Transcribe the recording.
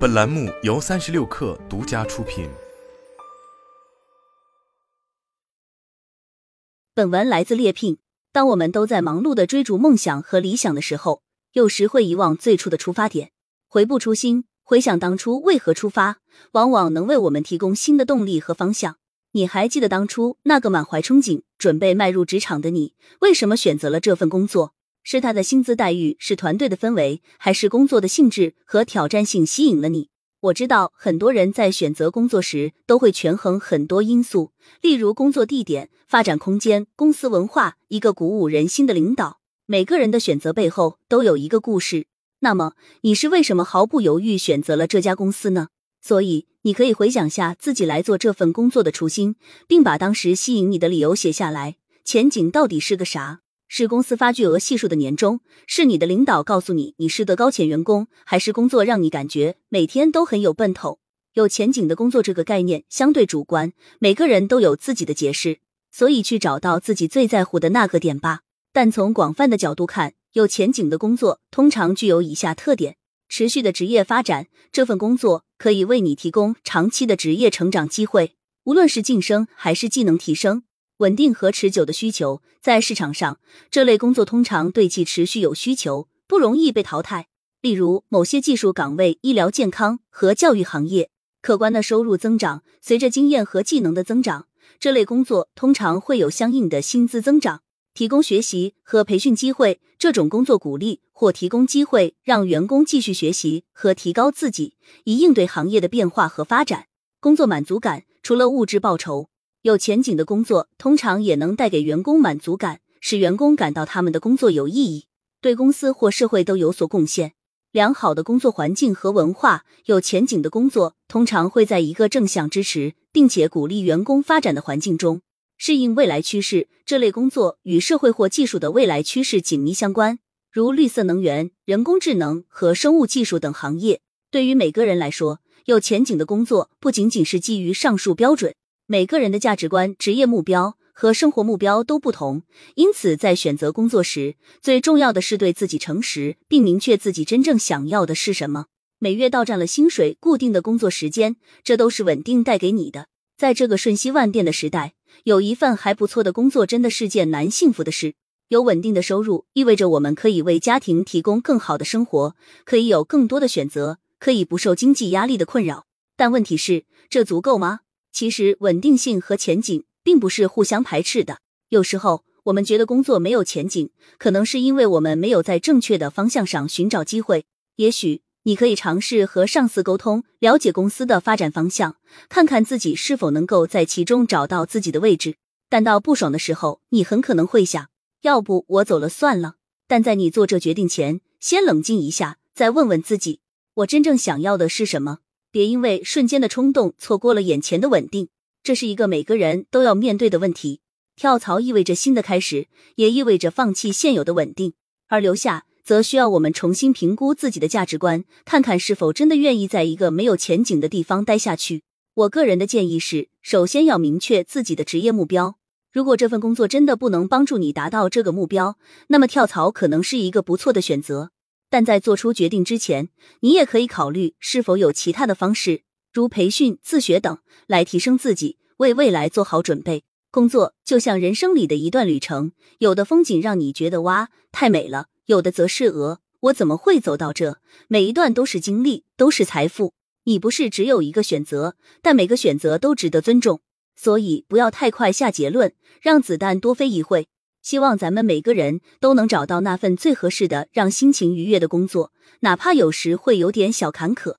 本栏目由三十六氪独家出品。本文来自猎聘。当我们都在忙碌的追逐梦想和理想的时候，有时会遗忘最初的出发点，回不初心，回想当初为何出发，往往能为我们提供新的动力和方向。你还记得当初那个满怀憧憬、准备迈入职场的你，为什么选择了这份工作？是他的薪资待遇，是团队的氛围，还是工作的性质和挑战性吸引了你？我知道很多人在选择工作时都会权衡很多因素，例如工作地点、发展空间、公司文化、一个鼓舞人心的领导。每个人的选择背后都有一个故事。那么你是为什么毫不犹豫选择了这家公司呢？所以你可以回想下自己来做这份工作的初心，并把当时吸引你的理由写下来。前景到底是个啥？是公司发巨额系数的年终，是你的领导告诉你你是个高潜员工，还是工作让你感觉每天都很有奔头、有前景的工作？这个概念相对主观，每个人都有自己的解释，所以去找到自己最在乎的那个点吧。但从广泛的角度看，有前景的工作通常具有以下特点：持续的职业发展，这份工作可以为你提供长期的职业成长机会，无论是晋升还是技能提升。稳定和持久的需求，在市场上，这类工作通常对其持续有需求，不容易被淘汰。例如，某些技术岗位、医疗健康和教育行业，可观的收入增长，随着经验和技能的增长，这类工作通常会有相应的薪资增长。提供学习和培训机会，这种工作鼓励或提供机会让员工继续学习和提高自己，以应对行业的变化和发展。工作满足感，除了物质报酬。有前景的工作通常也能带给员工满足感，使员工感到他们的工作有意义，对公司或社会都有所贡献。良好的工作环境和文化，有前景的工作通常会在一个正向支持并且鼓励员工发展的环境中适应未来趋势。这类工作与社会或技术的未来趋势紧密相关，如绿色能源、人工智能和生物技术等行业。对于每个人来说，有前景的工作不仅仅是基于上述标准。每个人的价值观、职业目标和生活目标都不同，因此在选择工作时，最重要的是对自己诚实，并明确自己真正想要的是什么。每月到账了薪水、固定的工作时间，这都是稳定带给你的。在这个瞬息万变的时代，有一份还不错的工作真的是件难幸福的事。有稳定的收入，意味着我们可以为家庭提供更好的生活，可以有更多的选择，可以不受经济压力的困扰。但问题是，这足够吗？其实，稳定性和前景并不是互相排斥的。有时候，我们觉得工作没有前景，可能是因为我们没有在正确的方向上寻找机会。也许你可以尝试和上司沟通，了解公司的发展方向，看看自己是否能够在其中找到自己的位置。但到不爽的时候，你很可能会想：要不我走了算了。但在你做这决定前，先冷静一下，再问问自己：我真正想要的是什么？别因为瞬间的冲动错过了眼前的稳定，这是一个每个人都要面对的问题。跳槽意味着新的开始，也意味着放弃现有的稳定，而留下则需要我们重新评估自己的价值观，看看是否真的愿意在一个没有前景的地方待下去。我个人的建议是，首先要明确自己的职业目标。如果这份工作真的不能帮助你达到这个目标，那么跳槽可能是一个不错的选择。但在做出决定之前，你也可以考虑是否有其他的方式，如培训、自学等，来提升自己，为未来做好准备。工作就像人生里的一段旅程，有的风景让你觉得哇太美了，有的则是鹅我怎么会走到这？每一段都是经历，都是财富。你不是只有一个选择，但每个选择都值得尊重。所以不要太快下结论，让子弹多飞一会。希望咱们每个人都能找到那份最合适的、让心情愉悦的工作，哪怕有时会有点小坎坷。